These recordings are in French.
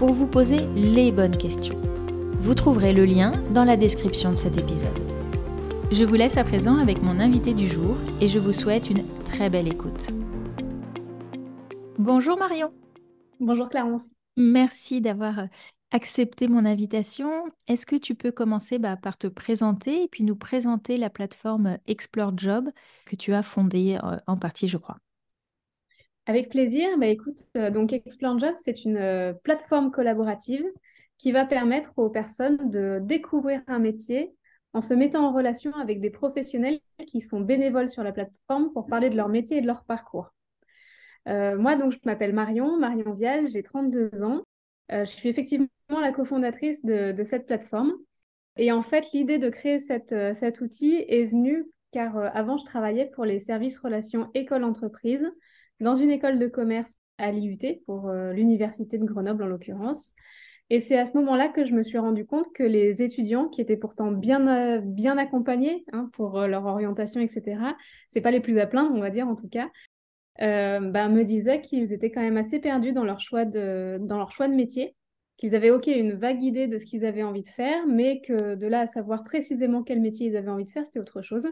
pour vous poser les bonnes questions. Vous trouverez le lien dans la description de cet épisode. Je vous laisse à présent avec mon invité du jour et je vous souhaite une très belle écoute. Bonjour Marion. Bonjour Clarence. Merci d'avoir accepté mon invitation. Est-ce que tu peux commencer bah, par te présenter et puis nous présenter la plateforme Explore Job que tu as fondée euh, en partie, je crois? Avec plaisir. Bah, écoute, euh, donc Explore Job, c'est une euh, plateforme collaborative qui va permettre aux personnes de découvrir un métier en se mettant en relation avec des professionnels qui sont bénévoles sur la plateforme pour parler de leur métier et de leur parcours. Euh, moi, donc, je m'appelle Marion, Marion Vial, j'ai 32 ans. je suis effectivement la cofondatrice de, cette plateforme. Et en fait, l'idée de créer cet outil est venue car avant, je travaillais pour les services relations école-entreprise dans une école de commerce à l'IUT, pour euh, l'université de Grenoble en l'occurrence. Et c'est à ce moment-là que je me suis rendu compte que les étudiants, qui étaient pourtant bien, euh, bien accompagnés hein, pour euh, leur orientation, etc., c'est pas les plus à plaindre, on va dire en tout cas, bah, me disaient qu'ils étaient quand même assez perdus dans leur choix de, dans leur choix de métier, qu'ils avaient ok une vague idée de ce qu'ils avaient envie de faire, mais que de là à savoir précisément quel métier ils avaient envie de faire, c'était autre chose.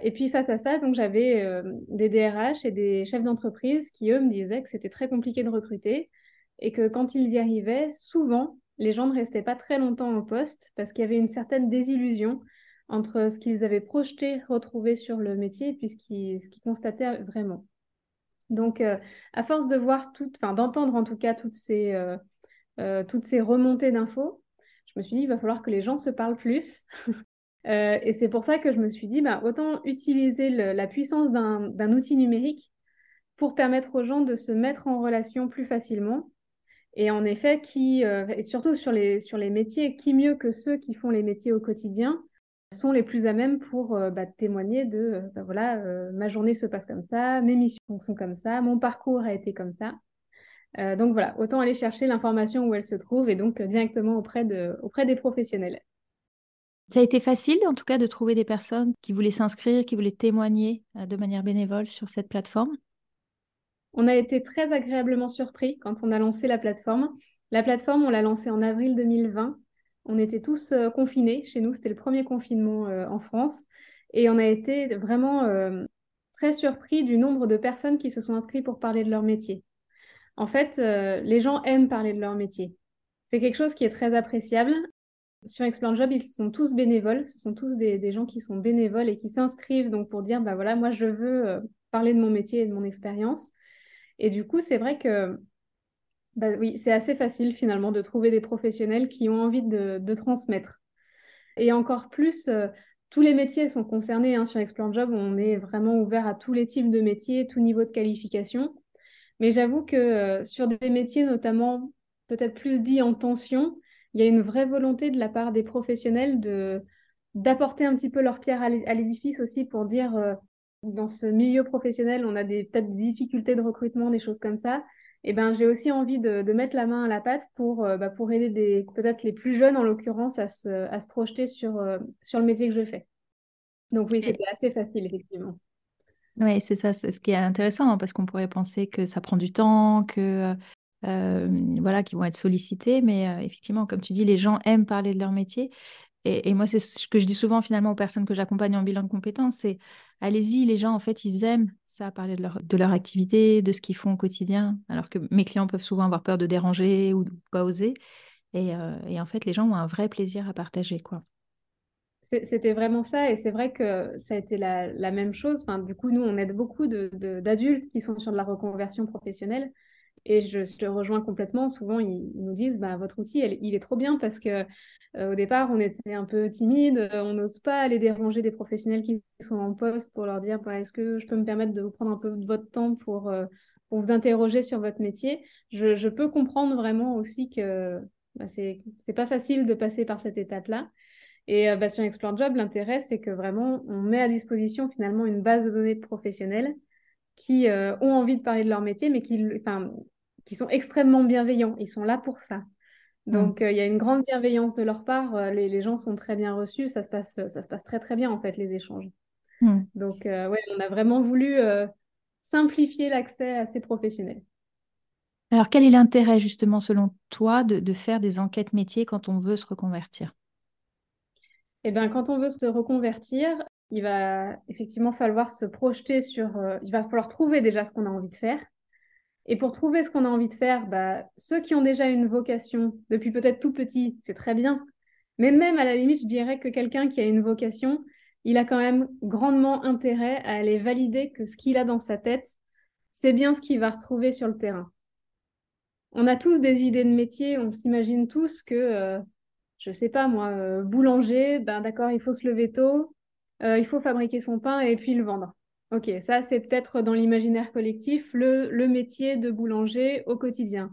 Et puis face à ça, donc j'avais euh, des DRH et des chefs d'entreprise qui, eux, me disaient que c'était très compliqué de recruter et que quand ils y arrivaient, souvent, les gens ne restaient pas très longtemps en poste parce qu'il y avait une certaine désillusion entre ce qu'ils avaient projeté, retrouvé sur le métier et puis ce qu'ils constataient vraiment. Donc, euh, à force de voir enfin d'entendre en tout cas toutes ces, euh, toutes ces remontées d'infos, je me suis dit, il va falloir que les gens se parlent plus Euh, et c'est pour ça que je me suis dit, bah, autant utiliser la puissance d'un outil numérique pour permettre aux gens de se mettre en relation plus facilement. Et en effet, qui, euh, et surtout sur les, sur les métiers, qui mieux que ceux qui font les métiers au quotidien sont les plus à même pour euh, bah, témoigner de, bah, voilà, ma journée se passe comme ça, mes missions sont comme ça, mon parcours a été comme ça. donc voilà, autant aller chercher l'information où elle se trouve et donc directement auprès, de, auprès des professionnels. Ça a été facile, en tout cas, de trouver des personnes qui voulaient s'inscrire, qui voulaient témoigner euh, de manière bénévole sur cette plateforme? On a été très agréablement surpris quand on a lancé la plateforme. La plateforme, on l'a lancée en avril 2020. On était tous euh, confinés chez nous. C'était le premier confinement euh, en France. Et on a été vraiment très surpris du nombre de personnes qui se sont inscrites pour parler de leur métier. En fait, les gens aiment parler de leur métier. C'est quelque chose qui est très appréciable sur Explore Job, ils sont tous bénévoles. Ce sont tous des, gens qui sont bénévoles et qui s'inscrivent donc pour dire bah voilà, moi je veux euh, parler de mon métier et de mon expérience. Et du coup, c'est vrai que bah, oui, c'est assez facile finalement de trouver des professionnels qui ont envie de, transmettre. Et encore plus, euh, tous les métiers sont concernés hein, sur Explore Job. On est vraiment ouvert à tous les types de métiers, tout niveau de qualification. Mais j'avoue que euh, sur des métiers notamment peut-être plus dits en tension, il y a une vraie volonté de la part des professionnels de d'apporter un petit peu leur pierre à l'édifice aussi pour dire euh, dans ce milieu professionnel, on a des peut-être des difficultés de recrutement, des choses comme ça. Et eh ben j'ai aussi envie de, mettre la main à la pâte pour, euh, bah, pour aider des peut-être les plus jeunes en l'occurrence à se, à se projeter sur, euh, sur le métier que je fais. Donc oui, c'était assez facile effectivement. Oui, c'est ça, c'est ce qui est intéressant hein, parce qu'on pourrait penser que ça prend du temps, que euh, voilà, qui vont être sollicités. Mais euh, effectivement, comme tu dis, les gens aiment parler de leur métier. Et, moi, c'est ce que je dis souvent finalement aux personnes que j'accompagne en bilan de compétences, c'est allez-y, les gens, en fait, ils aiment ça, parler de leur, de leur activité, de ce qu'ils font au quotidien, alors que mes clients peuvent souvent avoir peur de déranger ou de pas oser. Et, euh, en fait, les gens ont un vrai plaisir à partager, quoi. C'était vraiment ça, et c'est vrai que ça a été la, même chose. Enfin, du coup, nous, on aide beaucoup d'adultes de, qui sont sur de la reconversion professionnelle. Et je, te rejoins complètement. Souvent, ils, nous disent bah, votre outil, il est trop bien parce que euh, au départ, on était un peu timide, euh, on n'ose pas aller déranger des professionnels qui sont en poste pour leur dire bah, est-ce que je peux me permettre de vous prendre un peu de votre temps pour, euh, pour vous interroger sur votre métier? Je, je, peux comprendre vraiment aussi que bah, c'est pas facile de passer par cette étape-là. Et bah, sur Explore Job, l'intérêt, c'est que vraiment, on met à disposition finalement une base de données de professionnels qui ont envie de parler de leur métier, mais qui, qui sont extrêmement bienveillants. Ils sont là pour ça. Donc, il y a une grande bienveillance de leur part. Les, les, gens sont très bien reçus. Ça se passe, ça se passe très, très bien, en fait, les échanges. Mmh. Donc, ouais, on a vraiment voulu simplifier l'accès à ces professionnels. Alors, quel est l'intérêt, justement, selon toi, de, de, faire des enquêtes métiers quand on veut se reconvertir? Eh bien, quand on veut se reconvertir, il va effectivement falloir se projeter sur... il va falloir trouver déjà ce qu'on a envie de faire. Et pour trouver ce qu'on a envie de faire, bah, ceux qui ont déjà une vocation depuis peut-être tout petit, c'est très bien. Mais même à la limite, je dirais que quelqu'un qui a une vocation, il a quand même grandement intérêt à aller valider que ce qu'il a dans sa tête, c'est bien ce qu'il va retrouver sur le terrain. On a tous des idées de métier, on s'imagine tous que, euh, je sais pas moi, euh, boulanger, ben d'accord, il faut se lever tôt, euh, il faut fabriquer son pain et puis le vendre. Ok, ça c'est peut-être dans l'imaginaire collectif le, métier de boulanger au quotidien.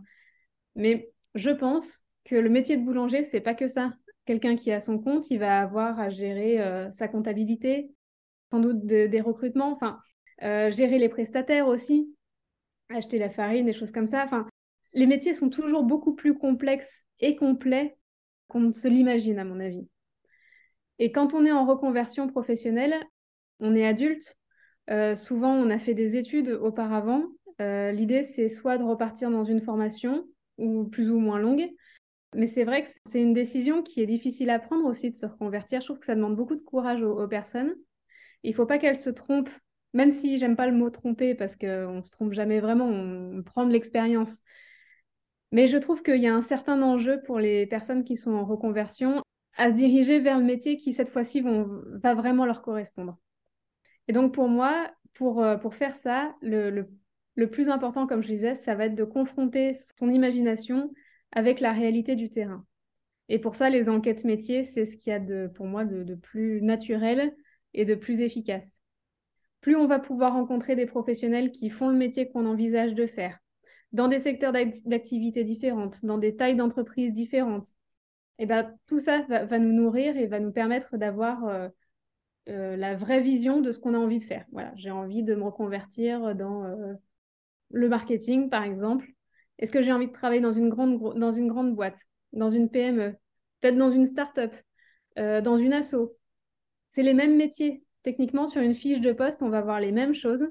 Mais je pense que le métier de boulanger, c'est pas que ça. Quelqu'un qui a son compte, il va avoir à gérer euh, sa comptabilité, sans doute des recrutements, enfin, euh, gérer les prestataires aussi, acheter la farine, des choses comme ça. Les métiers sont toujours beaucoup plus complexes et complets qu'on ne se l'imagine, à mon avis. Et quand on est en reconversion professionnelle, on est adulte, euh, souvent, on a fait des études auparavant. Euh, l'idée, c'est soit de repartir dans une formation, ou plus ou moins longue. Mais c'est vrai que c'est une décision qui est difficile à prendre aussi de se reconvertir. Je trouve que ça demande beaucoup de courage aux, personnes. Il ne faut pas qu'elles se trompent, même si j'aime pas le mot tromper parce qu'on ne se trompe jamais vraiment, on prend de l'expérience. Mais je trouve qu'il y a un certain enjeu pour les personnes qui sont en reconversion à se diriger vers le métier qui, cette fois-ci, va vraiment leur correspondre. Et donc pour moi, pour, euh, pour faire ça, le, le, plus important, comme je disais, ça va être de confronter son imagination avec la réalité du terrain. Et pour ça, les enquêtes métiers, c'est ce qu'il y a de, pour moi de, plus naturel et de plus efficace. Plus on va pouvoir rencontrer des professionnels qui font le métier qu'on envisage de faire, dans des secteurs d'activité différentes, dans des tailles d'entreprises différentes, et eh ben, tout ça va, nous nourrir et va nous permettre d'avoir euh, euh, la vraie vision de ce qu'on a envie de faire. Voilà, j'ai envie de me reconvertir dans euh, le marketing, par exemple. Est-ce que j'ai envie de travailler dans une grande, dans une grande boîte, dans une PME, peut-être dans une start-up, euh, dans une asso? C'est les mêmes métiers. Techniquement, sur une fiche de poste, on va voir les mêmes choses,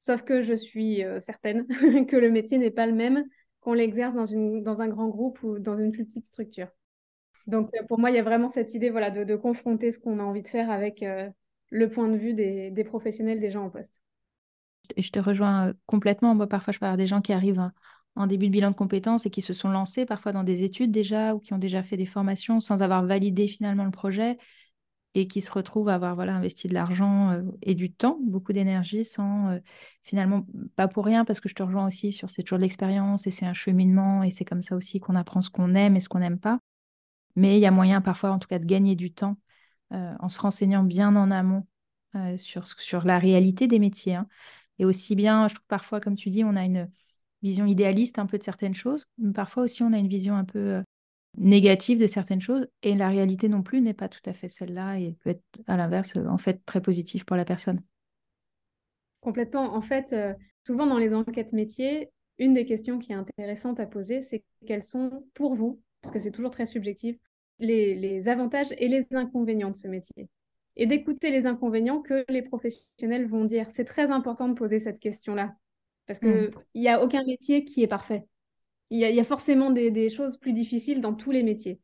sauf que je suis certaine que le métier n'est pas le même qu'on l'exerce dans, dans un grand groupe ou dans une plus petite structure. Donc, euh, pour moi, il y a vraiment cette idée voilà, de, confronter ce qu'on a envie de faire avec euh, le point de vue des, professionnels, des gens en poste. Je te rejoins euh, complètement. Moi, parfois, je parle des gens qui arrivent en début de bilan de compétences et qui se sont lancés parfois dans des études déjà ou qui ont déjà fait des formations sans avoir validé finalement le projet et qui se retrouvent à avoir investi de l'argent et du temps, beaucoup d'énergie, sans finalement, pas pour rien, parce que je te rejoins aussi sur c'est toujours de l'expérience et c'est un cheminement et c'est comme ça aussi qu'on apprend ce qu'on aime et ce qu'on n'aime pas. Mais il y a moyen parfois, en tout cas, de gagner du temps euh, en se renseignant bien en amont euh, sur, sur la réalité des métiers. Hein. Et aussi bien, je trouve parfois, comme tu dis, on a une vision idéaliste un peu de certaines choses, mais parfois aussi on a une vision un peu euh, négative de certaines choses, et la réalité non plus n'est pas tout à fait celle-là, et peut être à l'inverse, en fait, très positive pour la personne. Complètement. En fait, souvent dans les enquêtes métiers, une des questions qui est intéressante à poser, c'est quelles sont pour vous, parce que c'est toujours très subjectif, les, avantages et les inconvénients de ce métier. Et d'écouter les inconvénients que les professionnels vont dire. C'est très important de poser cette question-là. Parce qu'il mm. n'y a aucun métier qui est parfait. Il y a, forcément des, choses plus difficiles dans tous les métiers.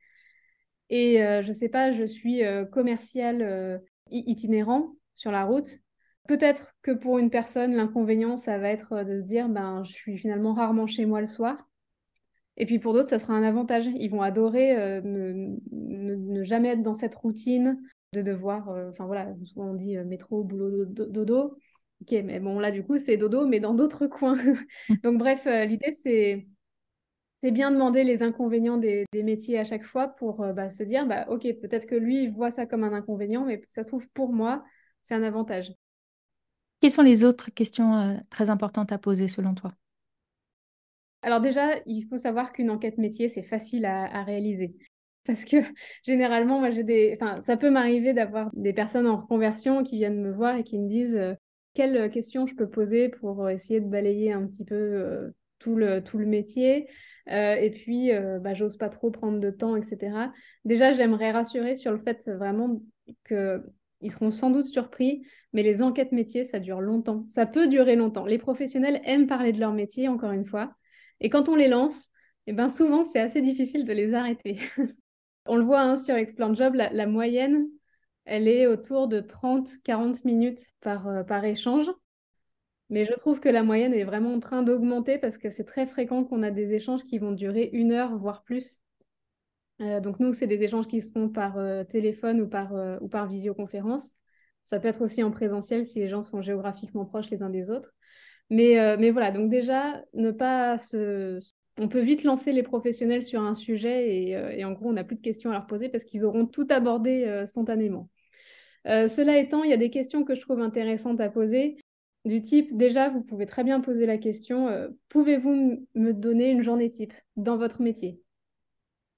Et euh, je ne sais pas, je suis euh, commercial euh, itinérant sur la route. Peut-être que pour une personne, l'inconvénient, ça va être de se dire, ben, je suis finalement rarement chez moi le soir. Et puis pour d'autres, ça sera un avantage. Ils vont adorer euh, ne, jamais être dans cette routine de devoir, euh, enfin voilà, souvent on dit euh, métro, boulot, dodo. Ok, mais bon, là, du coup, c'est dodo, mais dans d'autres coins. Donc, bref, l'idée, c'est c'est bien demander les inconvénients des, métiers à chaque fois pour bah, se dire, bah, ok, peut-être que lui, il voit ça comme un inconvénient, mais ça se trouve, pour moi, c'est un avantage. Quelles sont les autres questions très importantes à poser selon toi? Alors déjà, il faut savoir qu'une enquête métier, c'est facile à, réaliser. Parce que généralement, moi, j'ai des... Enfin, ça peut m'arriver d'avoir des personnes en reconversion qui viennent me voir et qui me disent euh, quelles questions je peux poser pour essayer de balayer un petit peu euh, tout, le, métier. Euh, et puis, bah, j'ose pas trop prendre de temps, etc. Déjà, j'aimerais rassurer sur le fait vraiment qu'ils seront sans doute surpris, mais les enquêtes métiers, ça dure longtemps. Ça peut durer longtemps. Les professionnels aiment parler de leur métier, encore une fois. Et quand on les lance, eh ben souvent, c'est assez difficile de les arrêter. on le voit hein, sur Explant Job, la, moyenne, elle est autour de 30-40 minutes par, euh, par échange. Mais je trouve que la moyenne est vraiment en train d'augmenter parce que c'est très fréquent qu'on a des échanges qui vont durer une heure, voire plus. Euh, donc nous, c'est des échanges qui se font par euh, téléphone ou par, ou par visioconférence. Ça peut être aussi en présentiel si les gens sont géographiquement proches les uns des autres. Mais, mais voilà, donc déjà, ne pas se... On peut vite lancer les professionnels sur un sujet et, et en gros, on n'a plus de questions à leur poser parce qu'ils auront tout abordé spontanément. cela étant, il y a des questions que je trouve intéressantes à poser du type, déjà, vous pouvez très bien poser la question, pouvez-vous me donner une journée type dans votre métier?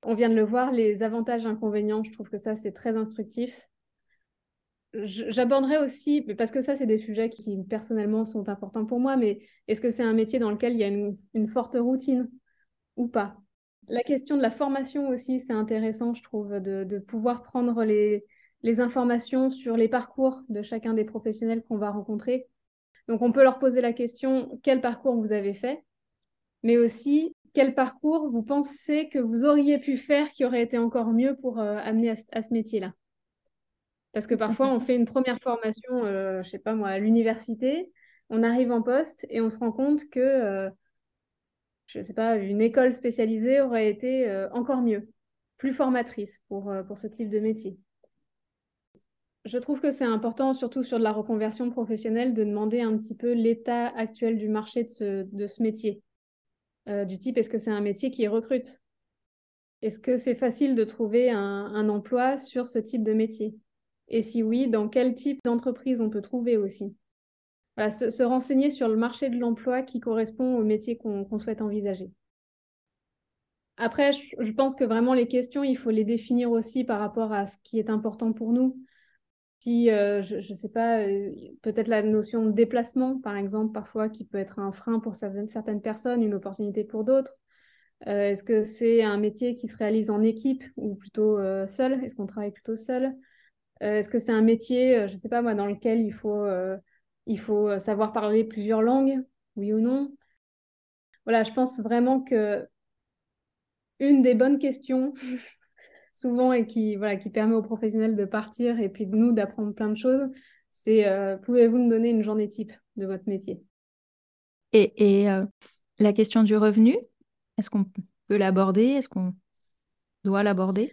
On vient de le voir, les avantages, inconvénients, je trouve que ça, c'est très instructif. J'aborderai aussi, parce que ça, c'est des sujets qui personnellement sont importants pour moi, mais est-ce que c'est un métier dans lequel il y a une, forte routine ou pas? La question de la formation aussi, c'est intéressant, je trouve, de, pouvoir prendre les, informations sur les parcours de chacun des professionnels qu'on va rencontrer. Donc, on peut leur poser la question quel parcours vous avez fait, mais aussi quel parcours vous pensez que vous auriez pu faire qui aurait été encore mieux pour euh, amener à ce métier-là? Parce que parfois, on fait une première formation, je euh, je sais pas moi, à l'université, on arrive en poste et on se rend compte que, euh, je ne sais pas, une école spécialisée aurait été euh, encore mieux, plus formatrice pour, pour ce type de métier. Je trouve que c'est important, surtout sur de la reconversion professionnelle, de demander un petit peu l'état actuel du marché de ce, de ce métier. du type, est-ce que c'est un métier qui recrute? Est-ce que c'est facile de trouver un, un emploi sur ce type de métier? Et si oui, dans quel type d'entreprise on peut trouver aussi? Se, renseigner sur le marché de l'emploi qui correspond au métier qu'on souhaite envisager. Après, je, pense que vraiment les questions, il faut les définir aussi par rapport à ce qui est important pour nous. Si, euh, je ne sais pas, euh, peut-être la notion de déplacement, par exemple, parfois, qui peut être un frein pour certaines personnes, une opportunité pour d'autres. Euh, est-ce que c'est un métier qui se réalise en équipe ou plutôt seul? Est-ce qu'on travaille plutôt seul? Est-ce que c'est un métier, euh, je ne sais pas moi, dans lequel il faut, euh, il faut savoir parler plusieurs langues, oui ou non? Voilà, je pense vraiment que une des bonnes questions, souvent, et qui, permet aux professionnels de partir et puis de nous d'apprendre plein de choses, c'est pouvez-vous me donner une journée type de votre métier? Et la question du revenu, est-ce qu'on peut l'aborder? Est-ce qu'on doit l'aborder?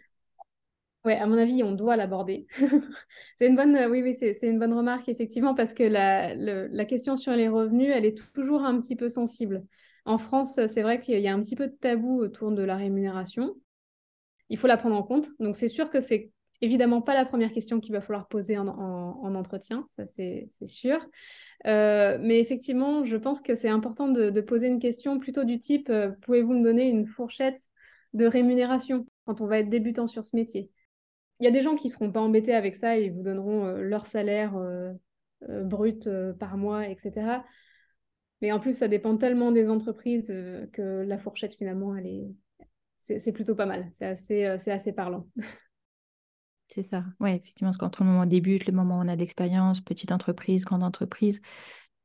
Oui, à mon avis, on doit l'aborder. c'est une bonne, remarque effectivement parce que la, question sur les revenus, elle est toujours un petit peu sensible. En France, c'est vrai qu'il y a un petit peu de tabou autour de la rémunération. Il faut la prendre en compte. Donc, c'est sûr que c'est évidemment pas la première question qu'il va falloir poser en, en, entretien, ça c'est sûr. Euh, mais effectivement, je pense que c'est important de, poser une question plutôt du type euh, pouvez-vous me donner une fourchette de rémunération quand on va être débutant sur ce métier? Y a des gens qui ne seront pas embêtés avec ça, ils vous donneront euh, leur salaire euh, euh, brut par mois, etc. Mais en plus, ça dépend tellement des entreprises que la fourchette, finalement, c'est plutôt pas mal. C'est assez, assez parlant. C'est ça. Oui, effectivement, parce qu'entre le moment où on débute, le moment où on a de l'expérience, petite entreprise, grande entreprise,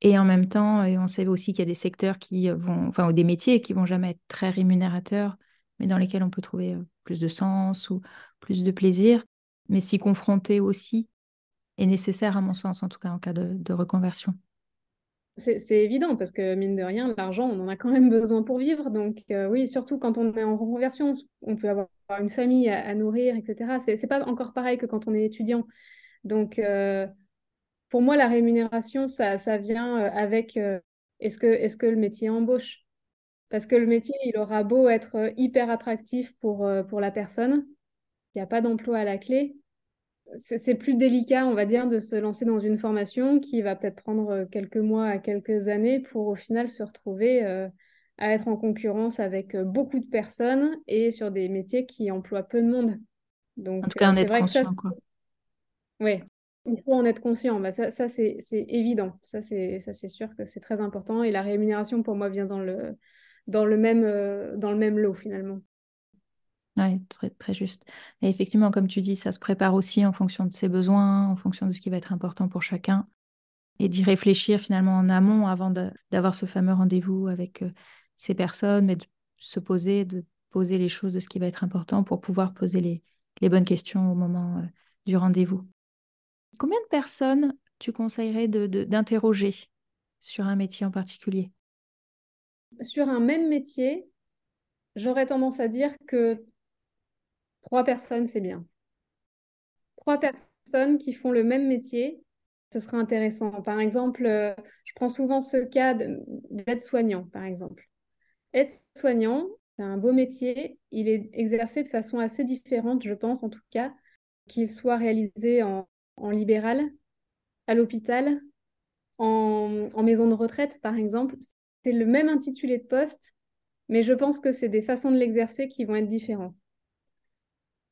et en même temps, on sait aussi qu'il y a des secteurs qui vont, enfin, ou des métiers qui vont jamais être très rémunérateurs, mais dans lesquels on peut trouver plus de sens ou plus de plaisir, mais s'y confronter aussi est nécessaire à mon sens, en tout cas en cas de, reconversion. C'est évident parce que mine de rien, l'argent, on en a quand même besoin pour vivre. Donc oui, surtout quand on est en reconversion, on peut avoir une famille à, nourrir, etc. C'est pas encore pareil que quand on est étudiant. Donc pour moi, la rémunération, ça, vient avec est-ce que, est -ce que le métier embauche? Parce que le métier, il aura beau être euh, hyper attractif pour, euh, pour la personne, il n'y a pas d'emploi à la clé, c'est plus délicat, on va dire, de se lancer dans une formation qui va peut-être prendre euh, quelques mois à quelques années pour au final se retrouver à être en concurrence avec beaucoup de personnes et sur des métiers qui emploient peu de monde. Donc, en tout cas, en être conscient, quoi. Oui, il faut en être conscient. Bah, ça, ça c'est évident. Ça, c'est sûr que c'est très important. Et la rémunération, pour moi, vient dans le, dans le, même, dans le même lot, finalement. Oui, très, très juste. Et effectivement, comme tu dis, ça se prépare aussi en fonction de ses besoins, en fonction de ce qui va être important pour chacun, et d'y réfléchir finalement en amont avant d'avoir ce fameux rendez-vous avec euh, ces personnes, mais de se poser, de poser les choses de ce qui va être important pour pouvoir poser les, bonnes questions au moment euh, du rendez-vous. Combien de personnes tu conseillerais d'interroger sur un métier en particulier? Sur un même métier, j'aurais tendance à dire que Trois personnes, c'est bien. Trois personnes qui font le même métier, ce serait intéressant. Par exemple, euh, je prends souvent ce cas d'aide-soignant, par exemple. Aide-soignant, c'est un beau métier. Il est exercé de façon assez différente, je pense, en tout cas, qu'il soit réalisé en, libéral, à l'hôpital, en maison de retraite, par exemple. C'est le même intitulé de poste, mais je pense que c'est des façons de l'exercer qui vont être différentes.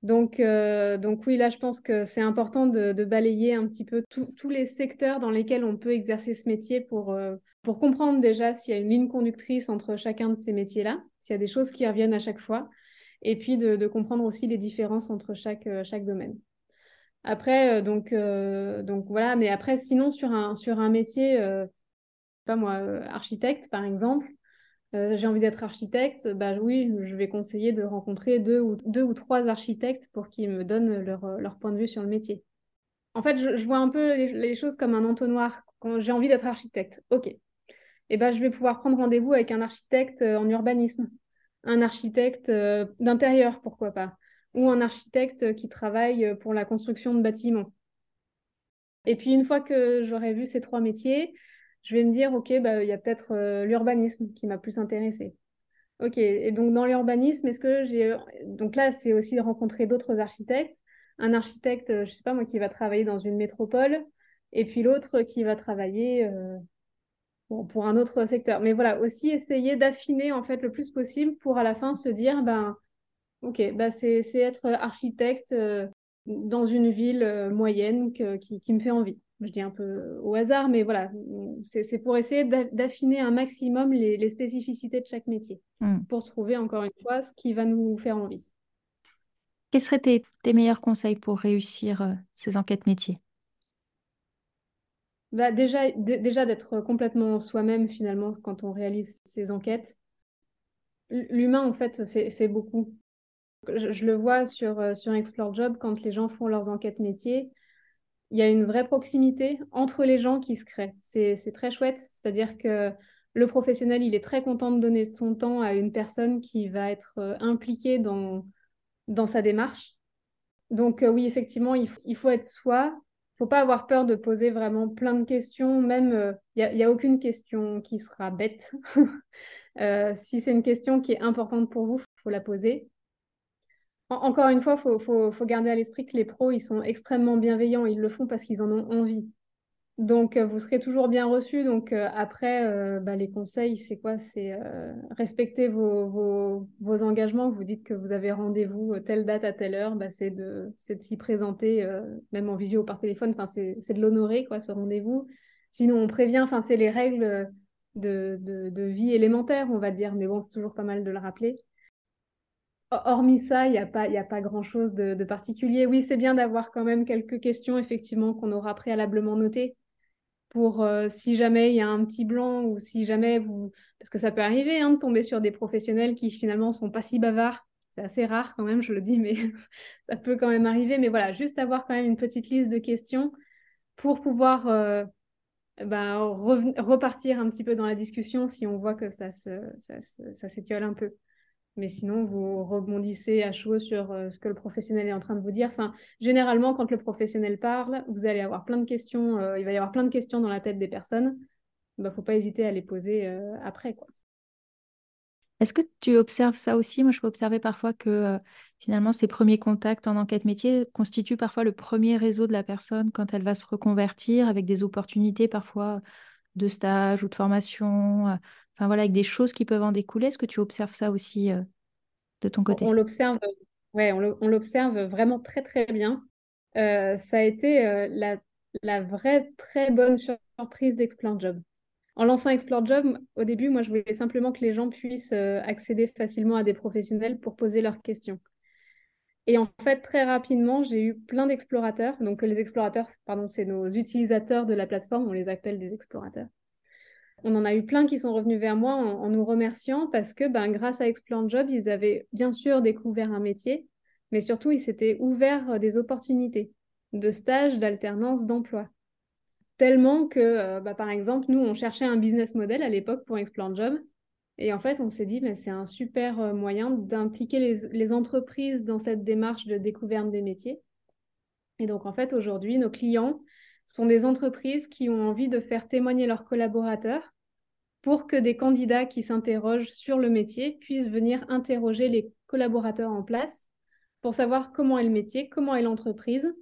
Donc, euh, oui, là, je pense que c'est important de, balayer un petit peu tous les secteurs dans lesquels on peut exercer ce métier pour, euh, pour comprendre déjà s'il y a une ligne conductrice entre chacun de ces métiers-là, s'il y a des choses qui reviennent à chaque fois, et puis de, comprendre aussi les différences entre chaque, euh, domaine. Après, donc, donc voilà, mais après, sinon, sur un, sur un métier, pas moi, architecte, par exemple, euh, j'ai envie d'être architecte, bah oui, je vais conseiller de rencontrer deux ou, deux ou trois architectes pour qu'ils me donnent leur, euh, leur, point de vue sur le métier. En fait, je, vois un peu les, choses comme un entonnoir. Quand j'ai envie d'être architecte, ok. Eh ben, je vais pouvoir prendre rendez-vous avec un architecte euh, en urbanisme, un architecte d'intérieur, pourquoi pas, ou un architecte qui travaille pour la construction de bâtiments. Et puis, une fois que j'aurai vu ces trois métiers, je vais me dire, OK, bah, il y a peut-être euh, l'urbanisme qui m'a plus intéressé. OK, et donc dans l'urbanisme, est-ce que j'ai... Donc là, c'est aussi de rencontrer d'autres architectes. Un architecte, je ne sais pas moi, qui va travailler dans une métropole, et puis l'autre qui va travailler euh, pour un autre secteur. Mais voilà, aussi essayer d'affiner en fait le plus possible pour à la fin se dire, ben, OK, bah, c'est être architecte euh, dans une ville moyenne qui, qui me fait envie je dis un peu au hasard, mais voilà, c'est pour essayer d'affiner un maximum les, spécificités de chaque métier, hmm. pour trouver encore une fois ce qui va nous faire envie. Quels seraient tes, meilleurs conseils pour réussir euh, ces enquêtes métiers? Bah déjà, déjà d'être complètement soi-même finalement quand on réalise ces enquêtes. L'humain en fait fait, fait beaucoup. Je, le vois sur, euh, sur Explore Job quand les gens font leurs enquêtes métiers il y a une vraie proximité entre les gens qui se créent. C'est très chouette, c'est-à-dire que le professionnel, il est très content de donner son temps à une personne qui va être euh, impliquée dans, sa démarche. Donc euh, oui, effectivement, il, faut être soi. Il faut pas avoir peur de poser vraiment plein de questions. Même, euh, il n'y a, a, aucune question qui sera bête. si c'est une question qui est importante pour vous, il faut la poser encore une fois, il faut, garder à l'esprit que les pros, ils sont extrêmement bienveillants. Ils le font parce qu'ils en ont envie. Donc, euh, vous serez toujours bien reçu. Donc, euh, après, euh, bah, les conseils, c'est quoi? C'est respecter vos, engagements. Vous dites que vous avez rendez-vous telle date à telle heure. Bah, c'est de s'y présenter, même en visio ou par téléphone. Enfin, c'est de l'honorer, quoi, ce rendez-vous. Sinon, on prévient. Enfin, c'est les règles de, de, vie élémentaire, on va dire. Mais bon, c'est toujours pas mal de le rappeler. Hormis ça, il n'y a pas, pas grand-chose de, particulier. Oui, c'est bien d'avoir quand même quelques questions, effectivement, qu'on aura préalablement notées pour euh, si jamais il y a un petit blanc ou si jamais vous... Parce que ça peut arriver hein, de tomber sur des professionnels qui finalement sont pas si bavards. C'est assez rare quand même, je le dis, mais ça peut quand même arriver. Mais voilà, juste avoir quand même une petite liste de questions pour pouvoir euh, ben, repartir un petit peu dans la discussion si on voit que ça s'étiole ça, un peu mais sinon, vous rebondissez à chaud sur euh, ce que le professionnel est en train de vous dire. Enfin, généralement, quand le professionnel parle, vous allez avoir plein de questions, euh, il va y avoir plein de questions dans la tête des personnes. Il ne faut pas hésiter à les poser euh, après. Quoi. Est-ce que tu observes ça aussi? Moi, je peux observer parfois que finalement, ces premiers contacts en enquête métier constituent parfois le premier réseau de la personne quand elle va se reconvertir avec des opportunités parfois de stage ou de formation enfin voilà, avec des choses qui peuvent en découler. Est-ce que tu observes ça aussi de ton côté? On l'observe, ouais, on l'observe vraiment très très bien. ça a été la, la, vraie très bonne surprise d'Explore Job. En lançant Explore Job, au début, moi, je voulais simplement que les gens puissent accéder facilement à des professionnels pour poser leurs questions. Et en fait, très rapidement, j'ai eu plein d'explorateurs. Donc, les explorateurs, pardon, c'est nos utilisateurs de la plateforme, on les appelle des explorateurs. On en a eu plein qui sont revenus vers moi en, nous remerciant parce que ben, grâce à Explore Job, ils avaient bien sûr découvert un métier, mais surtout, ils s'étaient ouverts euh, des opportunités de stage, d'alternance, d'emploi. Tellement que, euh, bah, par exemple, nous, on cherchait un business model à l'époque pour Explore Job. Et en fait, on s'est dit, mais c'est un super euh, moyen d'impliquer les, entreprises dans cette démarche de découverte des métiers. Et donc, en fait, aujourd'hui, nos clients sont des entreprises qui ont envie de faire témoigner leurs collaborateurs pour que des candidats qui s'interrogent sur le métier puissent venir interroger les collaborateurs en place pour savoir comment est le métier, comment est l'entreprise.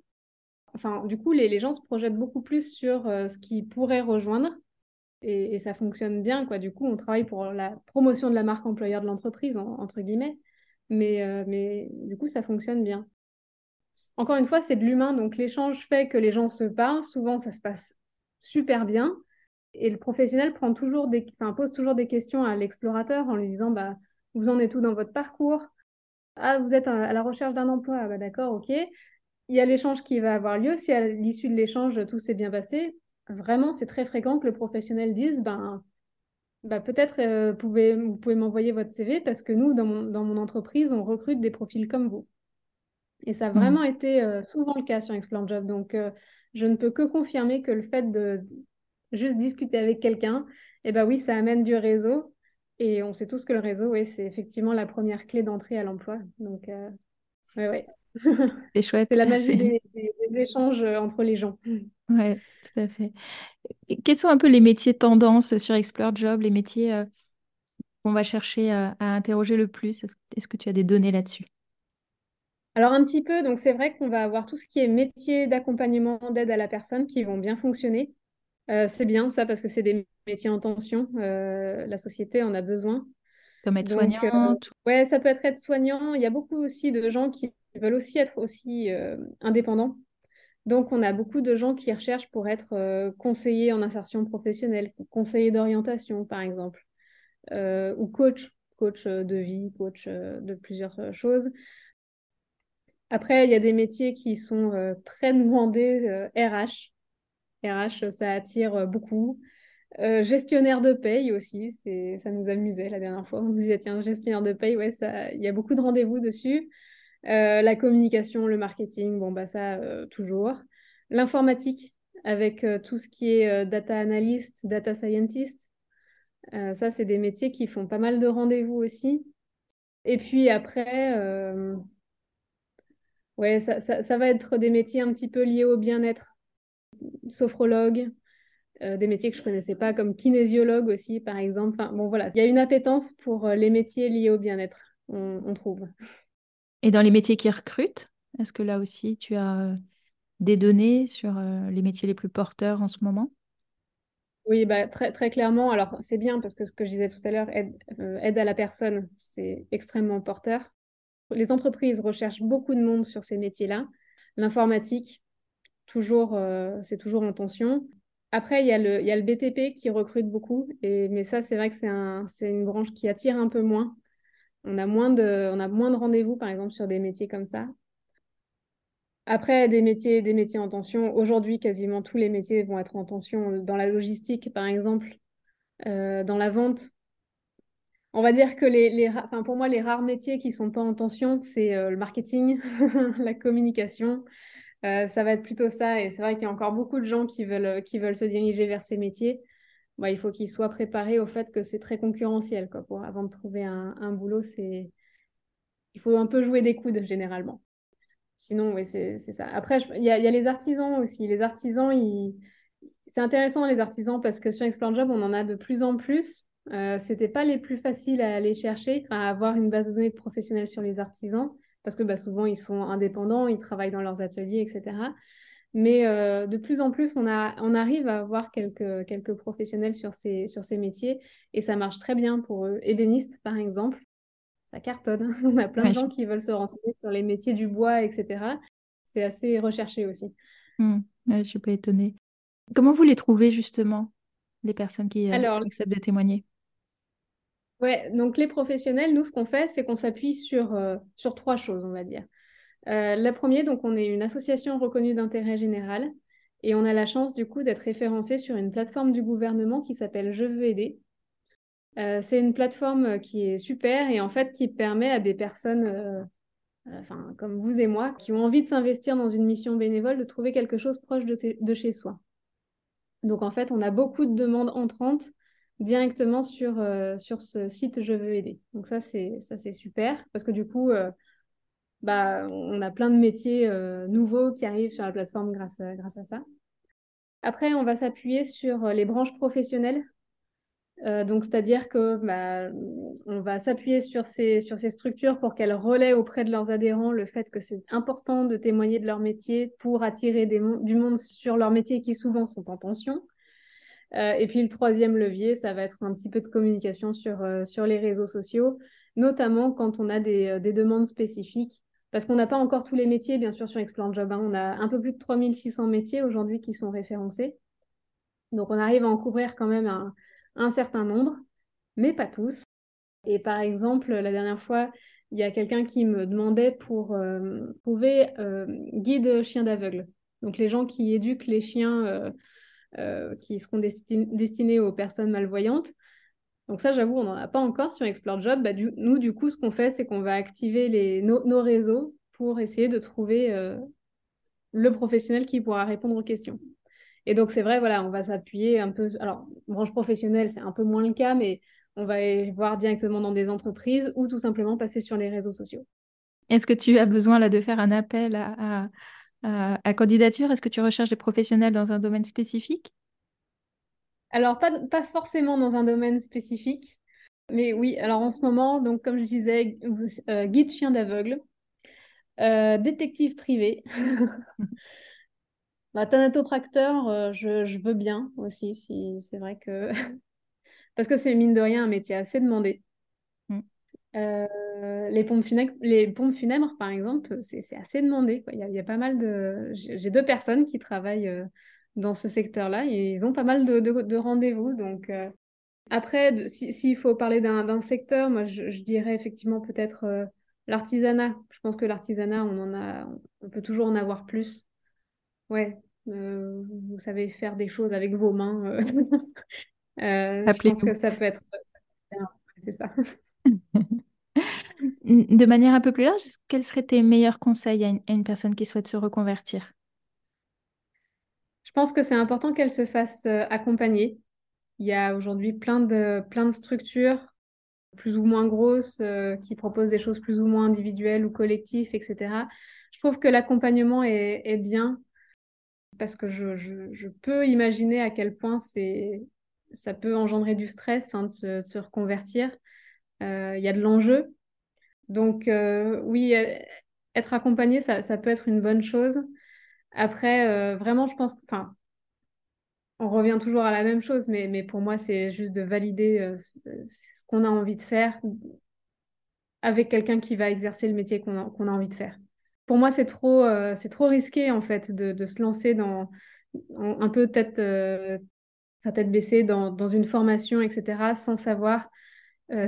Enfin, du coup, les, gens se projettent beaucoup plus sur euh, ce qu'ils pourraient rejoindre et, ça fonctionne bien. Quoi. Du coup, on travaille pour la promotion de la marque employeur de l'entreprise, entre guillemets, euh, mais du coup, ça fonctionne bien. Encore une fois, c'est de l'humain, donc l'échange fait que les gens se parlent. Souvent, ça se passe super bien. Et le professionnel prend toujours des, pose toujours des questions à l'explorateur en lui disant bah, Vous en êtes tout dans votre parcours? Ah, vous êtes à la recherche d'un emploi ah, bah, D'accord, ok. Il y a l'échange qui va avoir lieu. Si à l'issue de l'échange, tout s'est bien passé, vraiment, c'est très fréquent que le professionnel dise, ben, ben peut-être euh, pouvez, vous pouvez m'envoyer votre CV parce que nous, dans mon, entreprise, on recrute des profils comme vous. Et ça a mmh. vraiment été euh, souvent le cas sur Explore Job. Donc, euh, je ne peux que confirmer que le fait de juste discuter avec quelqu'un, eh ben oui, ça amène du réseau. Et on sait tous que le réseau, oui, c'est effectivement la première clé d'entrée à l'emploi. Donc, ouais, ouais. C'est chouette. c'est la magie des, échanges entre les gens. Oui, tout à fait. quels sont un peu les métiers tendances sur Explore Job, les métiers euh, qu'on va chercher à, interroger le plus? Est-ce que tu as des données là-dessus? Alors un petit peu, donc c'est vrai qu'on va avoir tout ce qui est métier d'accompagnement, d'aide à la personne qui vont bien fonctionner. Euh, c'est bien ça parce que c'est des métiers en tension. Euh, la société en a besoin. Comme être soignant. ouais, ça peut être être soignant. Il y a beaucoup aussi de gens qui veulent aussi être aussi indépendants. Donc, on a beaucoup de gens qui recherchent pour être euh, conseillers en insertion professionnelle, conseillers d'orientation, par exemple, euh, ou coach, coach euh, de vie, coach de plusieurs choses. Après, il y a des métiers qui sont très demandés, RH. RH, ça attire beaucoup. gestionnaire de paye aussi, ça nous amusait la dernière fois. On se disait, tiens, gestionnaire de paye, ouais, il y a beaucoup de rendez-vous dessus. Euh, la communication, le marketing, bon, bah ça, euh, toujours. L'informatique, avec euh, tout ce qui est data analyst, data scientist. ça, c'est des métiers qui font pas mal de rendez-vous aussi. Et puis après, ouais, ça, ça, va être des métiers un petit peu liés au bien-être. Sophrologue, des métiers que je ne connaissais pas, comme kinésiologue aussi, par exemple. Enfin, bon, voilà, il y a une appétence pour les métiers liés au bien-être, on trouve. Et dans les métiers qui recrutent, est-ce que là aussi tu as euh, des données sur euh, les métiers les plus porteurs en ce moment? Oui, bah, très, très clairement. Alors c'est bien parce que ce que je disais tout à l'heure, aide, euh, aide à la personne, c'est extrêmement porteur. Les entreprises recherchent beaucoup de monde sur ces métiers-là. L'informatique, toujours, c'est toujours en tension. Après, il y, a le, BTP qui recrute beaucoup, mais ça, c'est vrai que c'est un, une branche qui attire un peu moins on a moins de, rendez-vous, par exemple, sur des métiers comme ça. Après, des métiers, des métiers en tension. Aujourd'hui, quasiment tous les métiers vont être en tension. Dans la logistique, par exemple, euh, dans la vente. On va dire que pour moi, les rares métiers qui ne sont pas en tension, c'est euh, le marketing, la communication. Euh, ça va être plutôt ça. Et c'est vrai qu'il y a encore beaucoup de gens qui veulent, qui veulent se diriger vers ces métiers. Il faut qu'ils soient préparés au fait que c'est très concurrentiel. Quoi, avant de trouver un, boulot, c'est il faut un peu jouer des coudes généralement. Sinon, oui, c'est ça. Après, il y, a les artisans aussi. Les artisans, c'est intéressant les artisans parce que sur Explore Job, on en a de plus en plus. Euh, C'était pas les plus faciles à aller chercher, à avoir une base de données de professionnels sur les artisans parce que bah, souvent ils sont indépendants, ils travaillent dans leurs ateliers, etc. Mais euh, de plus en plus, on, a, on arrive à avoir quelques, quelques professionnels sur ces, sur ces métiers et ça marche très bien pour eux. Ébéniste, par exemple, ça cartonne. on a plein de gens qui veulent se renseigner sur les métiers du bois, etc. C'est assez recherché aussi. Mmh. je ne suis pas étonnée. Comment vous les trouvez justement, les personnes qui euh, acceptent de témoigner? Ouais, donc les professionnels, nous, ce qu'on fait, c'est qu'on s'appuie sur, euh, sur trois choses, on va dire. Euh, la première, donc on est une association reconnue d'intérêt général et on a la chance du coup d'être référencé sur une plateforme du gouvernement qui s'appelle Je veux aider. Euh, c'est une plateforme qui est super et en fait qui permet à des personnes enfin, comme vous et moi qui ont envie de s'investir dans une mission bénévole de trouver quelque chose proche de, chez soi. Donc en fait, on a beaucoup de demandes entrantes directement sur, sur ce site Je veux aider. Donc ça, c'est super parce que du coup, bah, on a plein de métiers euh, nouveaux qui arrivent sur la plateforme grâce à, grâce à ça. Après, on va s'appuyer sur euh, les branches professionnelles. Euh, donc, c'est-à-dire que bah, on va s'appuyer sur ces, sur ces structures pour qu'elles relaient auprès de leurs adhérents le fait que c'est important de témoigner de leur métier pour attirer des, du monde sur leur métier qui souvent sont en tension. Et puis le troisième levier, ça va être un petit peu de communication sur, sur les réseaux sociaux, notamment quand on a des, des demandes spécifiques parce qu'on n'a pas encore tous les métiers, bien sûr, sur Explore Job. Hein. On a un peu plus de 3600 métiers aujourd'hui qui sont référencés. Donc, on arrive à en couvrir quand même un, certain nombre, mais pas tous. Et par exemple, la dernière fois, il y a quelqu'un qui me demandait pour euh, trouver euh, guide chien d'aveugle. Donc, les gens qui éduquent les chiens euh, qui seront destinés aux personnes malvoyantes. Donc ça, j'avoue, on n'en a pas encore sur Explore Job. Bah, nous, du coup, ce qu'on fait, c'est qu'on va activer nos, réseaux pour essayer de trouver euh, le professionnel qui pourra répondre aux questions. Et donc, c'est vrai, voilà, on va s'appuyer un peu. Alors, branche professionnelle, c'est un peu moins le cas, mais on va aller voir directement dans des entreprises ou tout simplement passer sur les réseaux sociaux. Est-ce que tu as besoin là de faire un appel à candidature? Est-ce que tu recherches des professionnels dans un domaine spécifique? Alors, pas, pas forcément dans un domaine spécifique, mais oui, alors en ce moment, donc comme je disais, euh, guide chien d'aveugle, euh, détective privé, bah, thanatopracteur, euh, je, je, veux bien aussi, si c'est vrai que... Parce que c'est mine de rien un métier assez demandé. Mm. les, pompes funèbres, les pompes funèbres, par exemple, c'est assez demandé. Il, y a, il, y a, pas mal de... J'ai deux personnes qui travaillent dans ce secteur-là. Ils ont pas mal de, rendez-vous. Donc, euh, après, s'il faut parler d'un secteur, moi, je, dirais effectivement peut-être euh, l'artisanat. Je pense que l'artisanat, on en a, on peut toujours en avoir plus. Ouais, euh, vous savez faire des choses avec vos mains. je pense que ça peut être. C'est ça. De manière un peu plus large, quels seraient tes meilleurs conseils à une personne qui souhaite se reconvertir? Je pense que c'est important qu'elle se fasse euh, accompagner. Il y a aujourd'hui plein de, plein de structures plus ou moins grosses euh, qui proposent des choses plus ou moins individuelles ou collectives, etc. Je trouve que l'accompagnement est, bien parce que je, peux imaginer à quel point ça peut engendrer du stress hein, de, se, reconvertir. Euh, il y a de l'enjeu. Donc oui, être accompagné, ça, peut être une bonne chose. Après, euh, vraiment, je pense, enfin, on revient toujours à la même chose, mais, pour moi, c'est juste de valider euh, ce, qu'on a envie de faire avec quelqu'un qui va exercer le métier qu'on a, envie de faire. Pour moi, c'est trop, euh, risqué, en fait, de, de se lancer dans un peu tête, tête baissée dans, dans, une formation, etc., sans savoir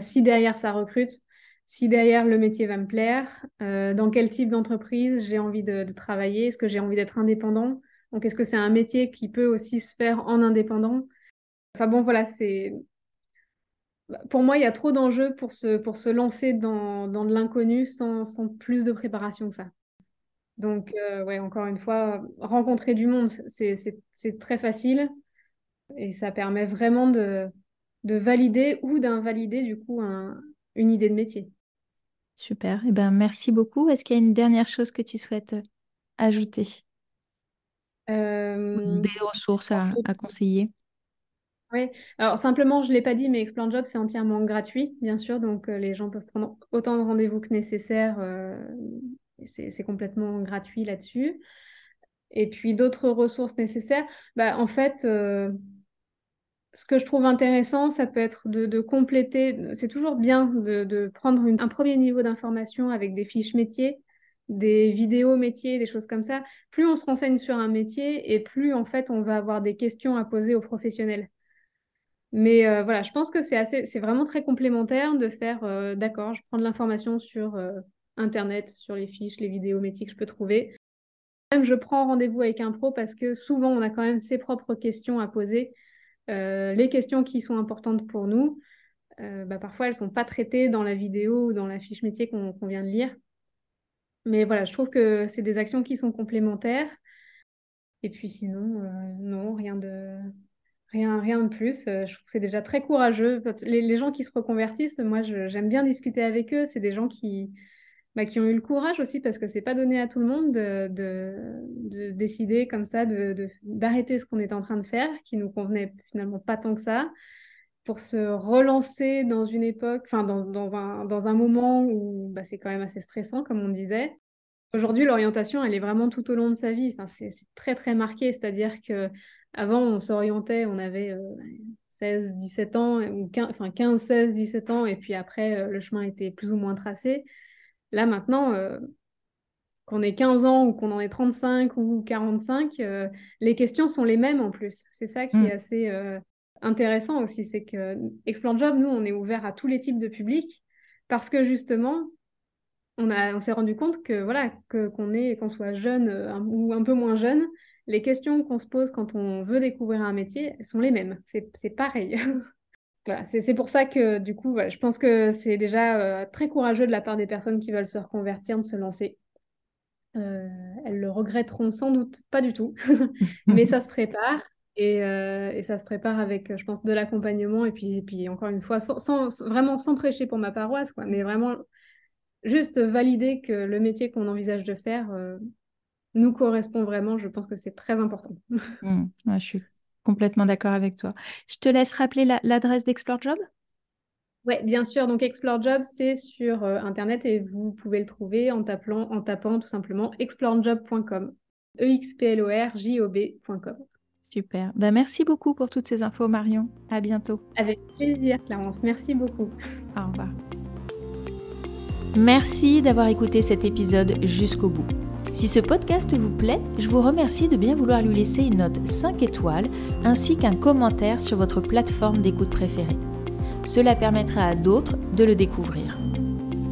si derrière ça recrute, si derrière le métier va me plaire, euh, dans quel type d'entreprise j'ai envie de, travailler, est-ce que j'ai envie d'être indépendant, donc est-ce que c'est un métier qui peut aussi se faire en indépendant? Enfin bon, voilà, c'est pour moi, il y a trop d'enjeux pour se, pour se lancer dans, dans de l'inconnu sans, sans, plus de préparation que ça. Donc, euh, ouais, encore une fois, rencontrer du monde, c'est très facile et ça permet vraiment de, de valider ou d'invalider du coup un, une idée de métier. Super. Eh ben, merci beaucoup. Est-ce qu'il y a une dernière chose que tu souhaites euh, ajouter? Euh, Des ressources à, conseiller? Oui, alors simplement, je ne l'ai pas dit, mais Explore Job, c'est entièrement gratuit, bien sûr. Donc, euh, les gens peuvent prendre autant de rendez-vous que nécessaire. c'est complètement gratuit là-dessus. Et puis d'autres ressources nécessaires, bah, en fait, ce que je trouve intéressant, ça peut être de, compléter, c'est toujours bien de, prendre un premier niveau d'information avec des fiches métiers, des vidéos métiers, des choses comme ça. Plus on se renseigne sur un métier et plus en fait on va avoir des questions à poser aux professionnels. Mais euh, voilà, je pense que c'est assez, c'est vraiment très complémentaire de faire, euh, d'accord, je prends de l'information sur euh, Internet, sur les fiches, les vidéos métiers que je peux trouver. Même je prends rendez-vous avec un pro parce que souvent on a quand même ses propres questions à poser. Les questions qui sont importantes pour nous, bah, parfois elles ne sont pas traitées dans la vidéo ou dans la fiche métier qu'on vient de lire. Mais voilà, je trouve que c'est des actions qui sont complémentaires. Et puis sinon, non, rien de, Rien, rien de plus. Euh, je trouve que c'est déjà très courageux. Les, gens qui se reconvertissent, moi, j'aime bien discuter avec eux. C'est des gens qui, bah, qui ont eu le courage aussi, parce que c'est pas donné à tout le monde de, de, décider comme ça, d'arrêter ce qu'on est en train de faire, qui nous convenait finalement pas tant que ça, pour se relancer dans une époque, enfin, dans, dans, un, dans un moment où bah, c'est quand même assez stressant, comme on disait. Aujourd'hui, l'orientation, elle est vraiment tout au long de sa vie. Enfin, c'est très, très marqué. C'est-à-dire que avant, on s'orientait, on avait 16, euh, 17 ans, ou 15, enfin 15, 16, 17 ans, et puis après, euh, le chemin était plus ou moins tracé. Là, maintenant, euh, qu'on ait 15 ans ou qu'on en ait 35 ou 45, les questions sont les mêmes en plus. C'est ça qui est mm. assez intéressant aussi, c'est que Explore Job, nous, on est ouvert à tous les types de publics parce que justement, on, on s'est rendu compte que voilà, que, qu'on est, qu'on soit jeune ou un peu moins jeune, les questions qu'on se pose quand on veut découvrir un métier, sont les mêmes. C'est pareil. c'est pour ça que du coup, je pense que c'est déjà euh, très courageux de la part des personnes qui veulent se reconvertir, de se lancer. Euh, elles le regretteront sans doute pas du tout, mais ça se prépare. Euh, et, ça se prépare avec, je pense, de l'accompagnement. Et puis, encore une fois, vraiment sans prêcher pour ma paroisse, mais vraiment juste valider que le métier qu'on envisage de faire, nous correspond vraiment, je pense que c'est très important. Mmh, je suis complètement d'accord avec toi. Je te laisse rappeler l'adresse d'Explore Job? Oui, bien sûr. Donc Explore Job, c'est sur euh, Internet et vous pouvez le trouver en, tapant, en tapant tout simplement explorejob.com. E-X-P-L-O-R-J-O-B.com. Super. Ben, merci beaucoup pour toutes ces infos, Marion. À bientôt. Avec plaisir, Clarence. Merci beaucoup. Au revoir. Merci d'avoir écouté cet épisode jusqu'au bout. Si ce podcast vous plaît, je vous remercie de bien vouloir lui laisser une note 5 étoiles ainsi qu'un commentaire sur votre plateforme d'écoute préférée. Cela permettra à d'autres de le découvrir.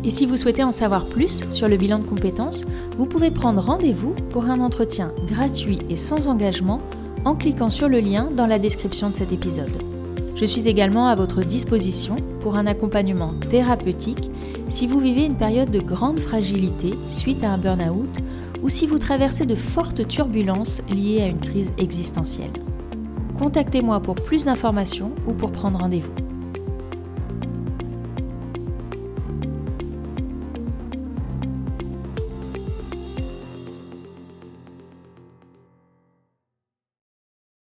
Et si vous souhaitez en savoir plus sur le bilan de compétences, vous pouvez prendre rendez-vous pour un entretien gratuit et sans engagement en cliquant sur le lien dans la description de cet épisode. Je suis également à votre disposition pour un accompagnement thérapeutique si vous vivez une période de grande fragilité suite à un burn-out ou si vous traversez de fortes turbulences liées à une crise existentielle. Contactez-moi pour plus d'informations ou pour prendre rendez-vous.